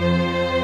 Música